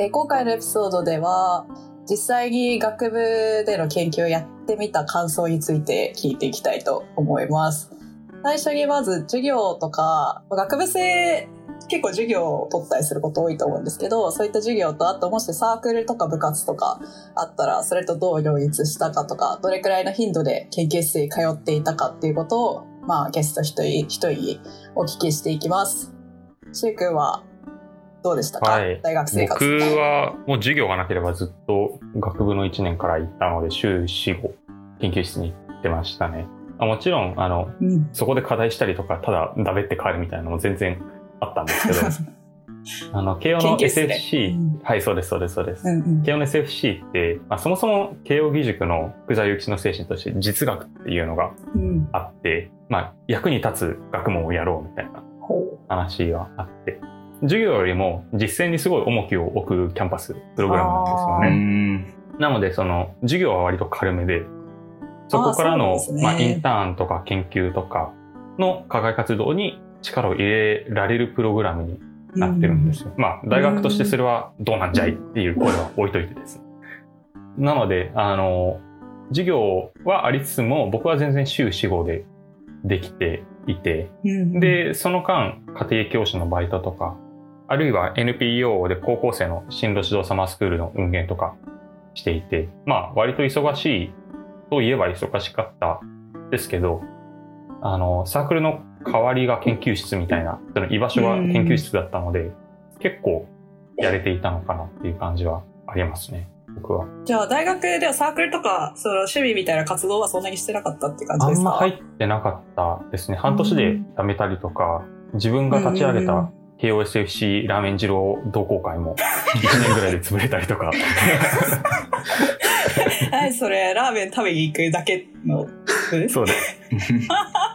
えー今回のエピソードでは実際に学部での研究をやってみた感想について聞いていきたいと思います。最初にまず授業とか学部生結構授業を取ったりすること多いと思うんですけどそういった授業とあともしサークルとか部活とかあったらそれとどう両立したかとかどれくらいの頻度で研究室に通っていたかっていうことをまあゲスト一人一人お聞きしていきます。しゅうくんはどうでしたか、はい。大学生僕活。はもう授業がなければずっと学部の1年から行ったので週4、5研究室に行ってましたね。あもちろん、あの、うん。そこで課題したりとか、ただだべって帰るみたいなのも全然あったんですけど、あの、慶応の SFC、うん。はい、そうです、そうです、そうです。うんうん。慶応の SFC って、まあ、そもそも慶応義塾の福沢諭吉の精神として実学っていうのがうん。あって、まあ、役に立つ学問をやろうみたいなほ話があって、授業よりも実践にすごい重きを置くキャンパスプログラムなんですよあね。ん。なので、その、授業は割と軽めで、そこからの、ねまあ、インターンとか研究とかの課外活動に力を入れられるプログラムにうなってるんですよ。まあ、大学としてそれはどうなんじゃいっていう声は置いといてです。なので、あの、授業はありつつも、僕は全然週4、5でできていて、うんで、その間、家庭教師のバイトとか、あるいは NPO で高校生の進路指導サマースクールの運営とかしていて、まあ、割と忙しいといえば忙しかったですけど、あの、サークルの代わりが研究室みたいな、その居場所が研究室だったので、結構やれていたのかなっていう感じはありますね、僕は。じゃあ大学ではサークルとかその趣味みたいな活動はそんなにしてなかったって感じあですか？んま入ってなかったですね。半年で辞めたりとか、自分が立ち上げた KOSFC ラーメン二郎同好会も1年ぐらいで潰れたりとか。はい、それ、ラーメン食べに行くだけの。そうです。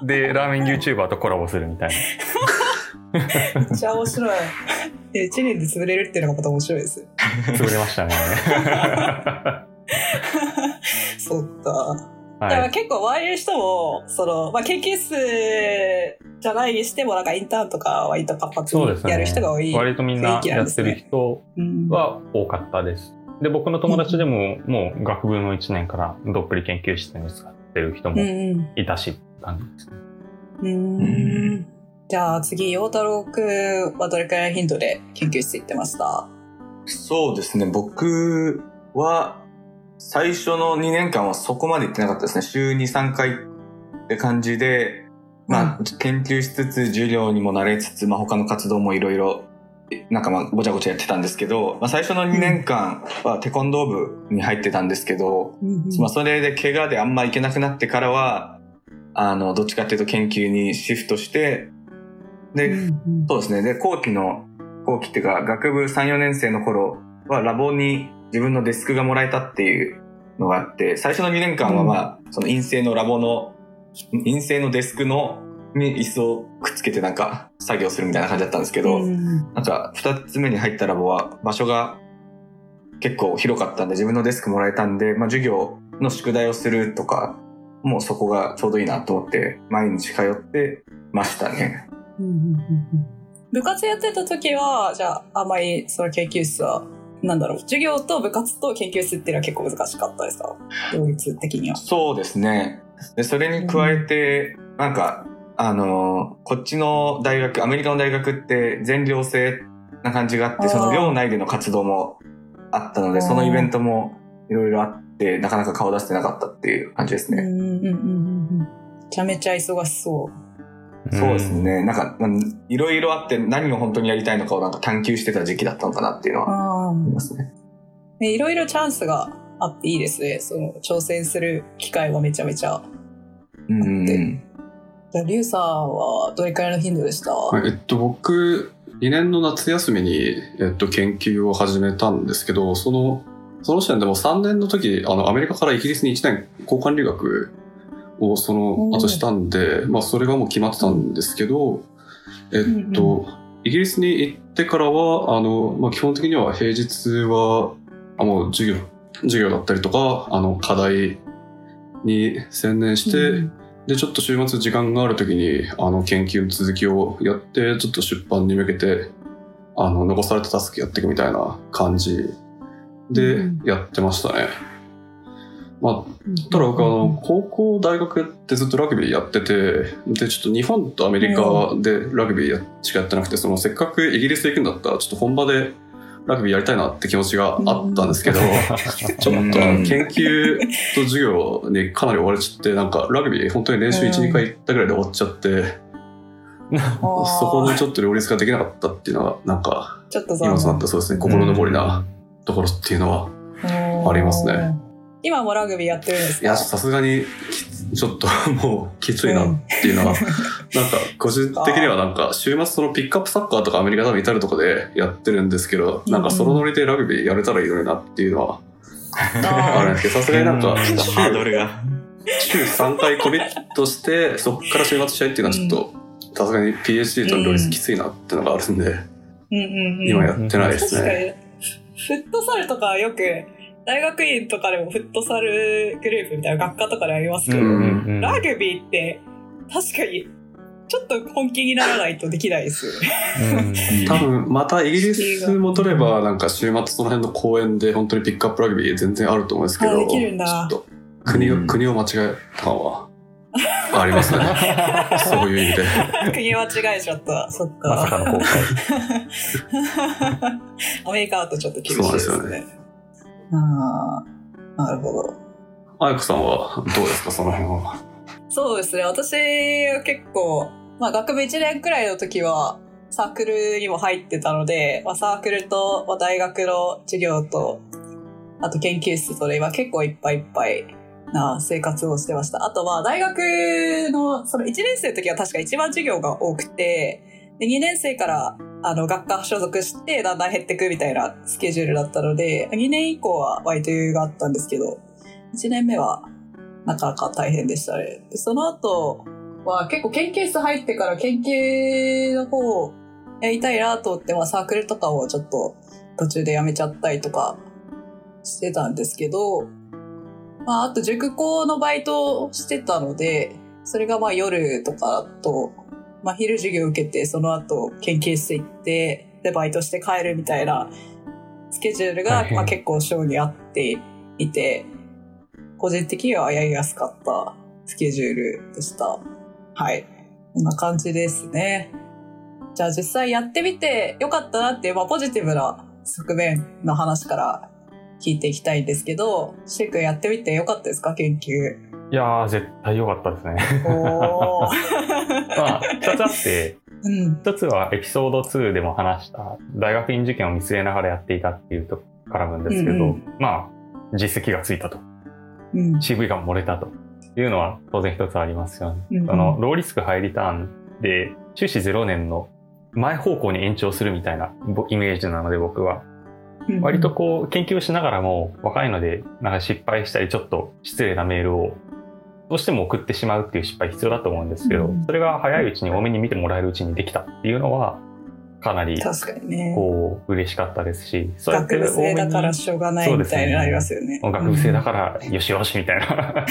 で、ラーメン YouTuber とコラボするみたいな。めっちゃ面白い。で、1年で潰れるっていうのがまた面白いです。潰れましたね。そっか。だからはい。結構周りの人も、その、まあ、研究室じゃないにしても、なんかインターンとか割と活発。にやる人が多い。割とみんなやってる人うんは多かったです。で、僕の友達でももう学部の1年からどっぷり研究室に使ってる人うんもうんいたし、って感じですね。うんじゃあ次、陽太郎くんはどれくらいの頻度で研究室行ってました？そうですね。僕は、最初の2年間はそこまで行ってなかったですね。週2、3回って感じで、まあ、研究しつつ、授業にも慣れつつ、まあ、他の活動もいろいろ、なんかまあ、ごちゃごちゃやってたんですけど、まあ、最初の2年間はテコンドー部に入ってたんですけど、まあ、それで怪我であんま行けなくなってからは、あの、どっちかっていうと研究にシフトして、で、そうですね。で、後期の、後期っていうか、学部3、4年生の頃は、ラボに自分のデスクがもらえたっていうのがあって、最初の2年間はまあ、その陰性のラボの、陰性のデスクの、に椅子をくっつけてなんか作業するみたいな感じだったんですけど、なんか二つ目に入ったラボは場所が結構広かったんで自分のデスクもらえたんで、まあ授業の宿題をするとか、もうそこがちょうどいいなと思って毎日通ってましたね。部活やってた時は、じゃあ、あんまりその研究室は、なんだろう、授業と部活と研究室っていうのは結構難しかったですか？両立的には。そうですね。で、それに加えて、なんか、あの、こっちの大学、アメリカの大学って全寮制な感じがあって、その寮内での活動もあったので、そのイベントもいろいろあって、なかなか顔出してなかったっていう感じですね。うんうんうんうんうん。めちゃめちゃ忙しそう。そうですね。なんか、まあいろいろあって何を本当にやりたいのかをなんか探求してた時期だったのかなっていうのはあ思いますね。ねいろいろチャンスがあっていいですね。その、挑戦する機会はめちゃめちゃ。うんうんうん。じゃあ、リュウさんはどれくらいの頻度でした、はいえっと、僕、2年の夏休みに、えっと、研究を始めたんですけど、その、その時点でも3年の時、あの、アメリカからイギリスに1年交換留学をその後したんで、まあ、それがもう決まってたんですけど、えっと、イギリスに行ってからは、あの、まあ、基本的には平日は、あもう授業、授業だったりとか、あの、課題に専念して、うんで、ちょっと週末時間がある時に、あの、研究の続きをやって、ちょっと出版に向けてあの、残されたタスクやっていくみたいな感じでうん。やってましたね。まあ、ただ僕あの、高校、大学ってずっとラグビーやってて、で、ちょっと日本とアメリカでラグビーやしかやってなくて、そのせっかくイギリス行くんだったら、ちょっと本場でラグビーやりたいなって気持ちがあったんですけど、ちょっと研究と授業にかなり追われちゃって、なんかラグビー本当に練習1、うん2回行ったぐらいで終わっちゃって、そこでちょっと両立ができなかったっていうのは、なんかちょっと残今となったそうですね、心残りなところっていうのは、念ありますね。今もラグビーやってるんですか？いや、さすがにきちょっと もうきついなっていうのは、なんか個人的にはなんか週末そのピックアップサッカーとかアメリカ多分至るとこでやってるんですけど、なんかそのノリでラグビーやれたらいいのになっていうのはあるんあですけど、さすがになんかうん。ハードルが。週3回コミットして、そこから週末試合っていうのはちょっと、さすがに PhD との両立きついなっていうのがあるんで、ーうんうんうん。今やってないです確かね。に。フットサルとかよく大学院とかでもフットサルグループみたいな学科とかでありますけど、うんラグビーって確かにちょっと本気にならないとできないですよね。多分またイギリス戻ればなんか週末その辺の公園で本当にピックアップラグビー全然あると思うんですけどあできるんだちょっと国を、うん国を間違えたのはありますね そういう意味で国間違えちゃった。そっまさかか。の後悔。アメリカだとちょっと厳しいですね。ああ、なるほど。あやこさんはどうですか？その辺はそうですね。私は結構、まあ学部1年くらいの時はサークルにも入ってたので、まあ、サークルと、まあ、大学の授業と、あと研究室とで今結構いっぱいいっぱいな生活をしてました。あとは大学の、その1年生の時は確か一番授業が多くて、で2年生からあの学科所属してだんだん減ってくみたいなスケジュールだったので、2年以降は割と余裕があったんですけど、1年目はなかなか大変でしたね。でその後は結構研究室入ってから研究の方をやりたいなと思って、まあ、サークルとかをちょっと途中でやめちゃったりとかしてたんですけど、まあ、あと塾校のバイトをしてたので、それがまあ夜とかと、まあ昼授業受けて、その後研究室行って、でバイトして帰るみたいなスケジュールがまあ結構性に合っていて、個人的にはやりやすかったスケジュールでした。はい。こんな感じですね。じゃあ実際やってみてよかったなっていう、まあ、ポジティブな側面の話から聞いていきたいんですけど、シェイ君やってみてよかったですか？研究。いやー、絶対良かったですね。まあ、二つあって、うん。一つはエピソード2でも話した大学院受験を見据えながらやっていたっていうとこからなんですけど、うんうんまあ実績がついたとうん。CV が漏れたというのは当然一つありますよね。うんうんそのローリスクハイリターンで修士0年の前方向に延長するみたいなぼイメージなので僕はうん割とこう研究をしながらも若いのでなんか失敗したりちょっと失礼なメールをどうしても送ってしまうっていう失敗必要だと思うんですけど、うんそれが早いうちに多めに見てもらえるうちにできたっていうのはかなり確かにね。こう嬉しかったですしそうやって学部生だから多しょうがないみたいになりますよね。めに学部生だからよしよしみたいな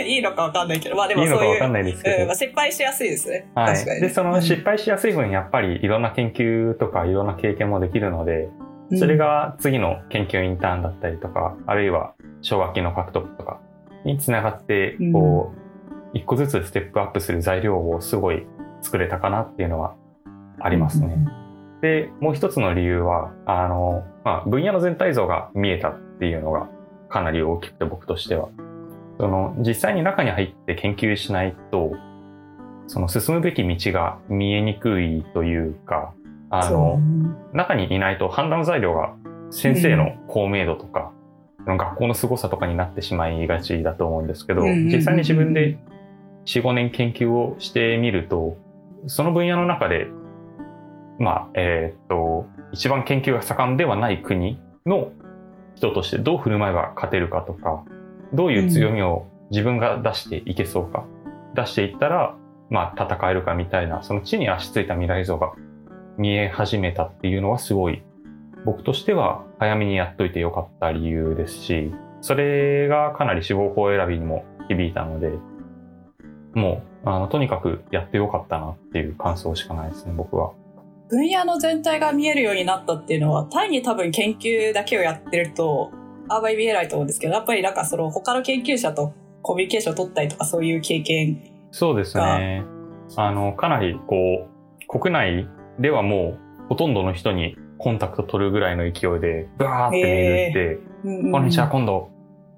いいのかわかんないけど、まあでいいのかわかんもそういう、ないですけどうんまあ、。失敗しやすいですね。はい、確かに。でその失敗しやすい分やっぱりいろんな研究とかいろんな経験もできるので、うんそれ、が次の研究インターンだったりとか、あるいは奨学金の獲得とかにつながってうん、こう、一個ずつステップアップする材料をすごい作れたかなっていうのはありますね。で、もう一つの理由は、あの、まあ、分野の全体像が見えたっていうのがかなり大きくて僕としては。その、実際に中に入って研究しないと、その進むべき道が見えにくいというか、あの、中にいないと判断材料が先生の公明度とか、学校の凄さとかになってしまいがちだと思うんですけど、うんうんうんうん。実際に自分で4、5年研究をしてみると、その分野の中で、まあ、えーっと、一番研究が盛んではない国の人としてどう振る舞えば勝てるかとか、どういう強みを自分が出していけそうか、出していったら、まあ、戦えるかみたいな、その地に足ついた未来像が見え始めたっていうのはすごい僕としては早めにやっといてよかった理由ですしそれがかなり志望校選びにも響いたのでもうあのとにかくやってよかったなっていう感想しかないですね僕は。分野の全体が見えるようになったっていうのは、単に多分研究だけをやってると、あんまり見えないと思うんですけど、やっぱりなんかその他の研究者とコミュニケーションを取ったりとかそういう経験。そうですね。あの、かなりこう、国内ではもうほとんどの人にコンタクト取るぐらいの勢いで、バーってメールって、こんにちは、今度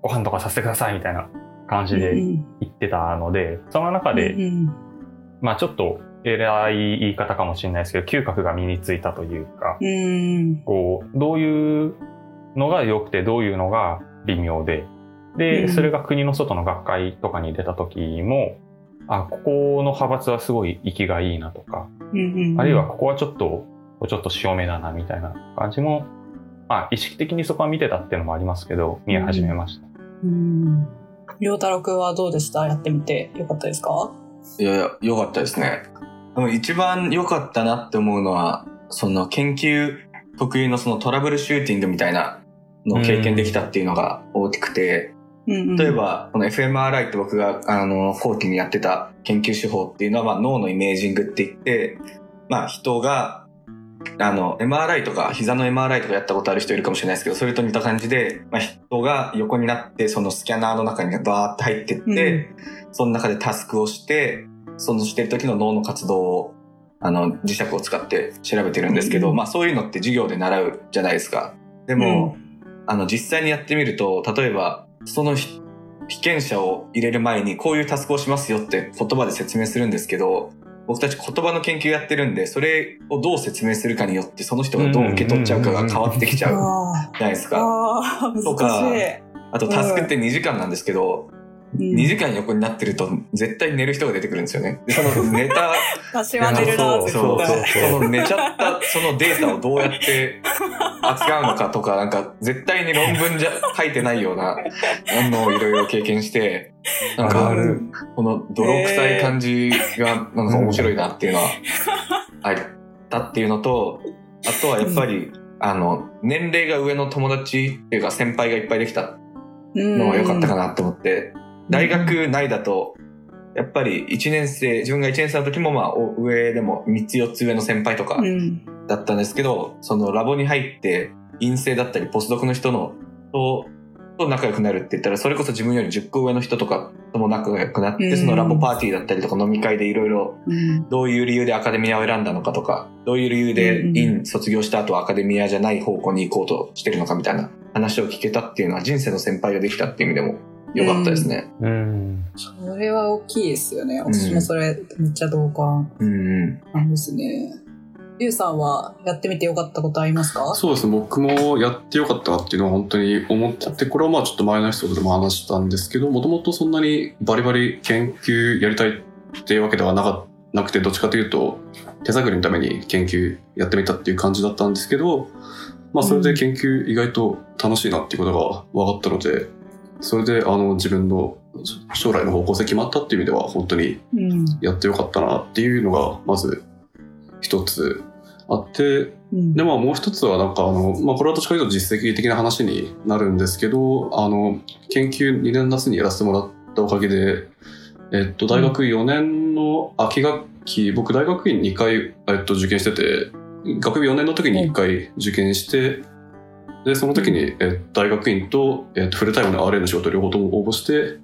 ご飯とかさせてくださいみたいな感じで言ってたので、その中で、まあちょっと偉い言い方かもしれないですけど、嗅覚が身についたというか、うんこう、どういうのが良くて、どういうのが微妙で、で、うんそれが国の外の学会とかに出た時も、あ、ここの派閥はすごい息がいいなとか、あるいはここはちょっと、ちょっと潮目だなみたいな感じも、まあ意識的にそこは見てたっていうのもありますけど、見え始めました。うん。りょうたろうくんはどうでした？やってみてよかったですか？いやいや、良かったですね。でも一番良かったなって思うのは、その研究特有のそのトラブルシューティングみたいなのを経験できたっていうのが大きくて、例例え、ば、この fMRI って僕が、あの、後期にやってた研究手法っていうのは、まあ、脳のイメージングって言って、まあ、人が、あの、MRI とか、膝の MRI とかやったことある人いるかもしれないですけど、それと似た感じで、まあ、人が横になって、そのスキャナーの中にバーって入ってって、その中でタスクをして、そのしてる時の脳の活動を、あの、磁石を使って調べてるんですけど、うん。まあ、そういうのって授業で習うじゃないですか。でも、あの、実際にやってみると、例えば、そのひ被験者を入れる前にこういうタスクをしますよって言葉で説明するんですけど、僕たち言葉の研究やってるんで、それをどう説明するかによって、その人がどう受け取っちゃうかが変わってきちゃうあじゃないですーか。とか。あとタスクって2時間なんですけど、うん2時間横になってると絶対寝る人が出てくるんですよね。でその寝た、私は寝るな、絶そう対。その寝ちゃったそのデータをどうやって扱うのかとか、なんか絶対に論文じゃ書いてないようなのをいろいろ経験して、なんかあるあるこの泥臭い感じがなんか面白いなっていうのはあったっていうのと、あとはやっぱり、あの、年齢が上の友達っていうか先輩がいっぱいできたのは良かったかなって思って、大学内だと、やっぱり1年生、自分が1年生の時もまあお上でも3つ4つ上の先輩とかうん。だったんですけど、そのラボに入って陰性だったりポスドクの人のとと仲良くなるって言ったら、それこそ自分より10個上の人とかとも仲良くなって、うんそのラボパーティーだったりとか飲み会でいろいろうん。どういう理由でアカデミアを選んだのかとか、どういう理由でうん院卒業した後アカデミアじゃない方向に行こうとしてるのかみたいな話を聞けたっていうのは人生の先輩ができたっていう意味でも良かったですね。うん。それは大きいですよね。私もそれ、めっちゃ同感うんうん。なんですね。リュウさんはやってみてよかったことありますか？そうですね、僕もやってよかったなっていうのは本当に思ってて、これはまあちょっと前のエピソードでも話したんですけど、もともとそんなにバリバリ研究やりたいっていうわけではなかなくて、どっちかというと手探りのために研究やってみたっていう感じだったんですけど、まあそれで研究意外と楽しいなっていうことが分かったので、それであの自分の将来の方向性決まったっていう意味では本当にうん。やってよかったなっていうのがまず一つあって、うんで、まあもう一つはなんかあの、まあこれはどっちかというと実績的な話になるんですけど、あの、研究2年夏にやらせてもらったおかげで、えっと、大学4年の秋学期、僕大学院2回、えっと、受験してて、学部4年の時に1回受験して、で、その時に、え大学院と、えっと、フルタイムの RA の仕事両方とも応募して、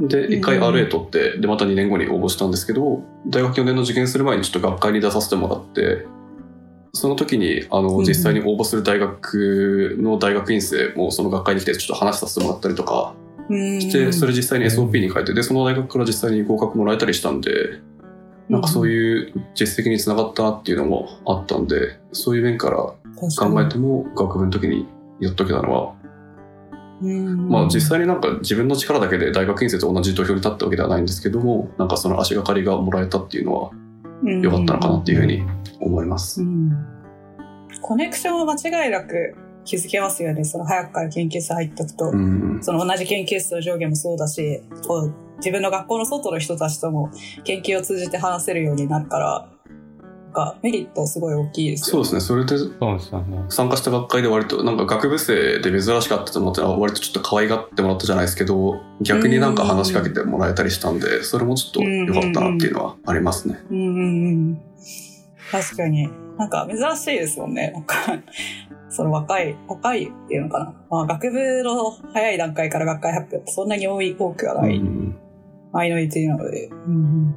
で、1回うん RA 取って、で、また2年後に応募したんですけど、大学4年の受験する前にちょっと学会に出させてもらって、その時に、あの、うん実際に応募する大学の大学院生もその学会に来てちょっと話させてもらったりとかして、それ実際に SOP に書いて、で、その大学から実際に合格もらえたりしたんで、なんかそうういう実績につながったなっていうのもあったんで、そういう面から考えても学部の時にやっとけたのは、うん、まあ実際になんか自分の力だけで大学院生と同じ土俵に立ったわけではないんですけども、なんかその足がかりがもらえたっていうのはに良かったのかなっていうふうに思います。う。ん。コネクションは間違いなく気づけますよね。その早くから研究室入っておくと。うん。その同じ研究室の上下もそうだし、こう自分の学校の外の人たちとも研究を通じて話せるようになるから、なんかメリットすごい大きいですよそうですね。それでそうですよね。参加した学会で割となんか学部生で珍しかったと思って割とちょっと可愛がってもらったじゃないですけど逆になんか話しかけてもらえたりしたんでそれもちょっと良かったなっていうのはありますね。うんうんうん。確かに。なんか珍しいですもんね。なんか、その若い、若いっていうのかな。まあ学部の早い段階から学会発表ってそんなに多い、多くはない。うんマイノリティなので。うん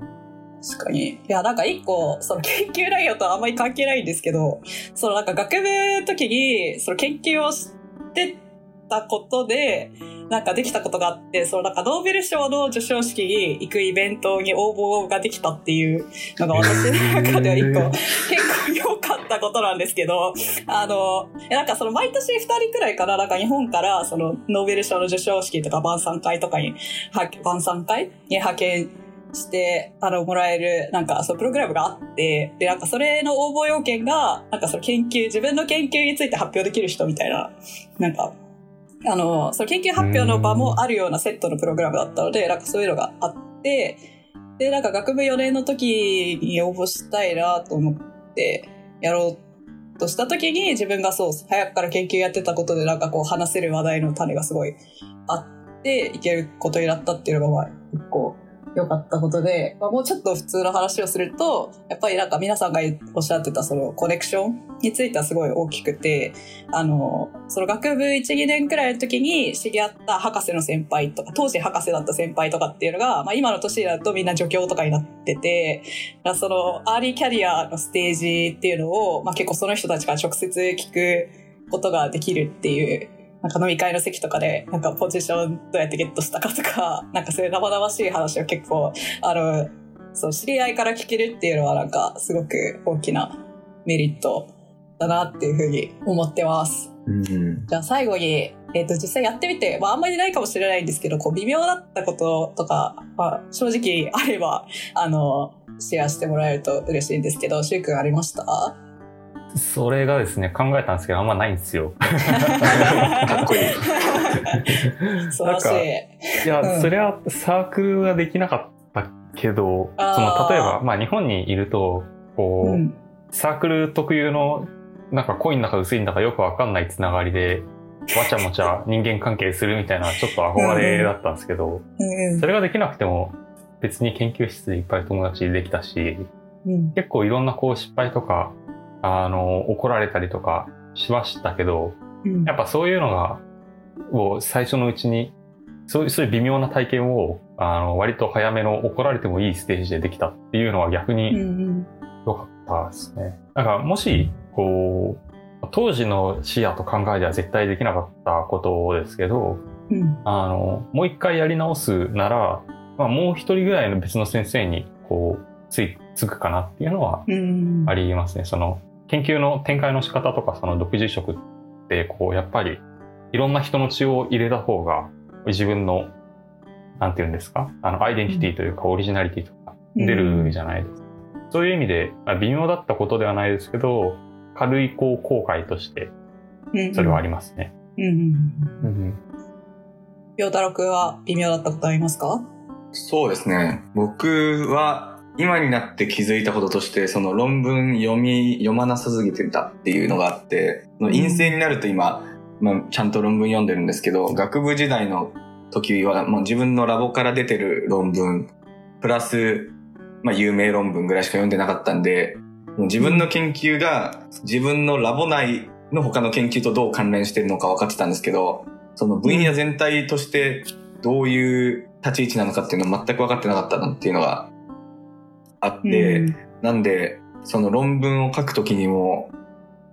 確かに。いや、なんか一個、その研究内容とはあんまり関係ないんですけど、そのなんか学部の時に、その研究をしてたことで、なんかできたことがあって、そのなんかノーベル賞の授賞式に行くイベントに応募ができたっていうのが私の中では一個、結構良かったことなんですけど、あの、えなんかその毎年二人くらいから、なんか日本からそのノーベル賞の授賞式とか晩餐会とかに、は晩餐会に派遣して、あの、もらえる、なんか、そう、プログラムがあって、で、なんか、それの応募要件が、なんか、その研究、自分の研究について発表できる人みたいな、なんか、あの、その研究発表の場もあるようなセットのプログラムだったので、なんかそういうのがあって、で、なんか学部4年の時に応募したいなと思って、やろうとした時に自分がそう、早くから研究やってたことでなんかこう話せる話題の種がすごいあって、いけることになったっていうのがまあ結構良かったことで、まあ、もうちょっと普通の話をすると、やっぱりなんか皆さんがおっしゃってたそのコネクションについてはすごい大きくて、あの、その学部1、2年くらいの時に知り合った博士の先輩とか、当時博士だった先輩とかっていうのが、まあ今の年だとみんな助教とかになってて、そのアーリーキャリアのステージっていうのを、まあ結構その人たちから直接聞くことができるっていう、なんか飲み会の席とかで、なんかポジションどうやってゲットしたかとか、なんかそういう生々しい話を結構、あの、そう、知り合いから聞けるっていうのはなんかすごく大きなメリットだなっていうふうに思ってます。うん。じゃあ最後に、えっ、と、実際やってみて、まああんまりないかもしれないんですけど、こう微妙だったこととか、まあ正直あれば、あの、シェアしてもらえると嬉しいんですけど、しゅうくんありました？それがですね、考えたんですけど、あんまないんですよ。かっこいい。素晴らしい。いや、うんそれはサークルができなかったけど、その例えば、まあ日本にいると、こう、うん。サークル特有の、なんか濃いんだか薄いんだかよくわかんないつながりで、わちゃもちゃ人間関係するみたいな、ちょっと憧れだったんですけど、うんそれができなくても、別に研究室でいっぱい友達できたし、うん。結構いろんなこう失敗とか、あの、怒られたりとかしましたけど、うんやっぱそういうのが、を最初のうちに、そういう、そういう微妙な体験を、あの、割と早めの怒られてもいいステージでできたっていうのは逆うんにうん良かったですね。なんか、もし、こう、当時の視野と考えでは絶対できなかったことですけど、うんあの、もう一回やり直すなら、まあ、もう一人ぐらいの別の先生に、こう、つい、つくかなっていうのはうんありますね。その、研究の展開の仕方とか、その独自色って、こう、やっぱり、いろんな人の血を入れた方が、自分の、なんていうんですか、あの、アイデンティティというか、オリジナリティとか、出るじゃないですか。そういう意味で、まあ、微妙だったことではないですけど、軽い、こう、後悔として、うん。それはありますね。うん。うん。うん。陽太郎くんは微妙だったことありますか？そうですね。僕は、今になって気づいたこととして、その論文読み、読まなさすぎてたっていうのがあって、その陰性になると今、まあ、ちゃんと論文読んでるんですけど、学部時代の時は、もう自分のラボから出てる論文、プラス、まあ、有名論文ぐらいしか読んでなかったんで、もう自分の研究が自分のラボ内の他の研究とどう関連してるのか分かってたんですけど、その分野全体としてどういう立ち位置なのかっていうのを全く分かってなかったなっていうのがあって、うん。なんで、その論文を書くときにも、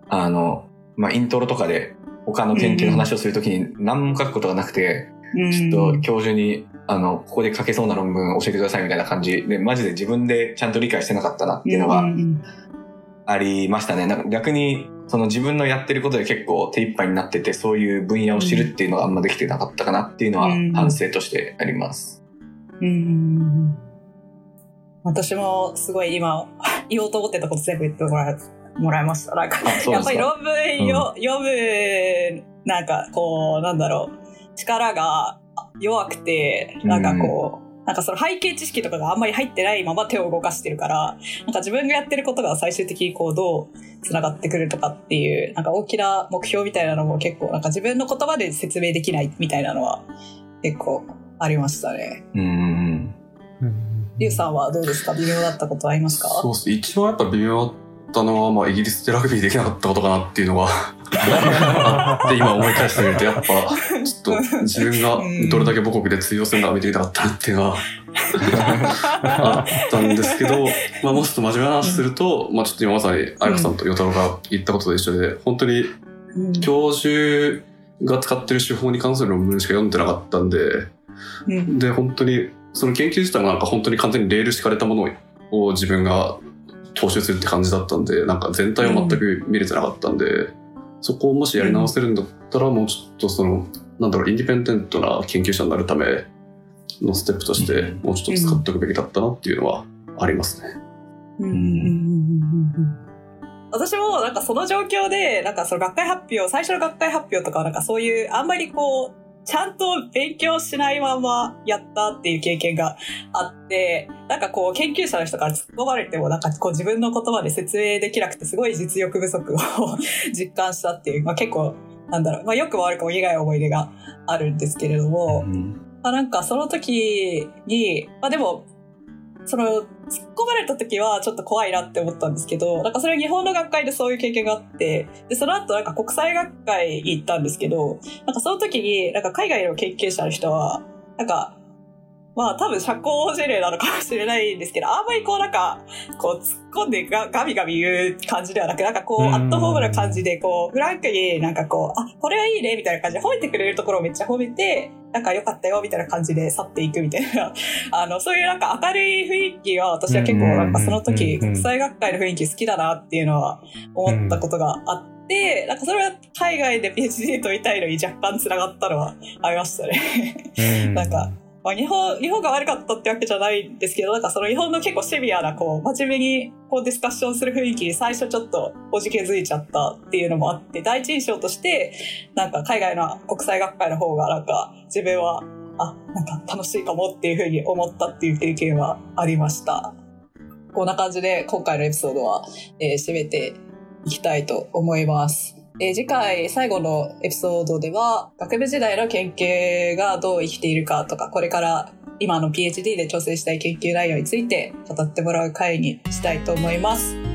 あの、まあ、イントロとかで他の研究の話をするときに何も書くことがなくて、ちょっと教授に、あの、ここで書けそうな論文教えてくださいみたいな感じ。で、マジで自分でちゃんと理解してなかったなっていうのがん。ありましたね。なんか逆に、その自分のやってることで結構手一杯になってて、そういう分野を知るっていうのがあんまできてなかったかなっていうのはうん。反省としてあります。うん私もすごい今 言おうと思ってたこと全部言ってもらえもらいました。なんかや。っぱり論文よ、読む、なんかこう、なんだろう、力が弱くて、なんかこう、なんかその背景知識とかがあんまり入ってないまま手を動かしてるから、なんか自分がやってることが最終的にこうどう繋がってくるとかっていう、なんか大きな目標みたいなのも結構なんか自分の言葉で説明できないみたいなのは結構ありましたね。うんうんリュウさんはどうですか？微妙だったことありますか？そうっす。一番やっぱ微妙ったのは、まあ、イギリスでラグビーできなかったことかなっていうのがあって、今思い返してみると、やっぱ、ちょっと自分がどれだけ母国で通用するのか見てみたかったなっていうのはあったんですけど、まあ、もうちょっと真面目な話すると、まあ、ちょっと今まさに、あやかさんと与太郎が言ったことと一緒で、本当にうん。教授が使ってる手法に関する論文しか読んでなかったんで、うん。で、本当に、その研究自体もなんか本当に完全にレール敷かれたものを自分が踏襲するって感じだったんで、なんか全体を全く見れてなかったんで、そこをもしやり直せるんだったら、もうちょっとその、なんだろう、インディペンデントな研究者になるためのステップとしてう、ん。もうちょっと使っておくべきだったなっていうのはありますね。うん。私もなん。かその状況で、なん。かその学会発表、最初の学会発表とかはなん。かそういうあん。まりこう、ちゃんと勉強しないままやったっていう経験があって、なんかこう研究者の人から突っ込まれてもなんかこう自分の言葉で説明できなくてすごい実力不足を 実感したっていう、まあ結構なんだろう、まあよくも悪くも苦い思い出があるんですけれども、まあ、なんかその時に、まあでも、その、突っ込まれた時はちょっと怖いなって思ったんですけど、なんかそれは日本の学会でそういう経験があって、で、その後なんか国際学会に行ったんですけど、なんかその時になんか海外の研究者の人は、なんか、まあ多分社交辞令なのかもしれないんですけど、あんまりこうなんか、こう突っ込んでガガミガミ言う感じではなく、なんかこう、うん。アットホームな感じで、こう、フランクになんかこう、あ、これはいいね、みたいな感じで褒めてくれるところをめっちゃ褒めて、なんか良かったよ、みたいな感じで去っていくみたいな、あの、そういうなんか明るい雰囲気は私は結構なんかその時、国際学会の雰囲気好きだなっていうのは思ったことがあって、なんかそれは海外で PhD 取りたいのに若干繋がったのはありましたね。うん。なんか、まあ、日本、日本が悪かったってわけじゃないんですけど、なんかその日本の結構シビアな、こう、真面目に、こう、ディスカッションする雰囲気に最初ちょっと、おじけづいちゃったっていうのもあって、第一印象として、なんか海外の国際学会の方が、なんか、自分は、あ、なんか楽しいかもっていうふうに思ったっていう経験はありました。こんな感じで、今回のエピソードは、えー締めていきたいと思います。えー次回最後のエピソードでは学部時代の研究がどう生きているかとかこれから今の PhD で調整したい研究内容について語ってもらう回にしたいと思います。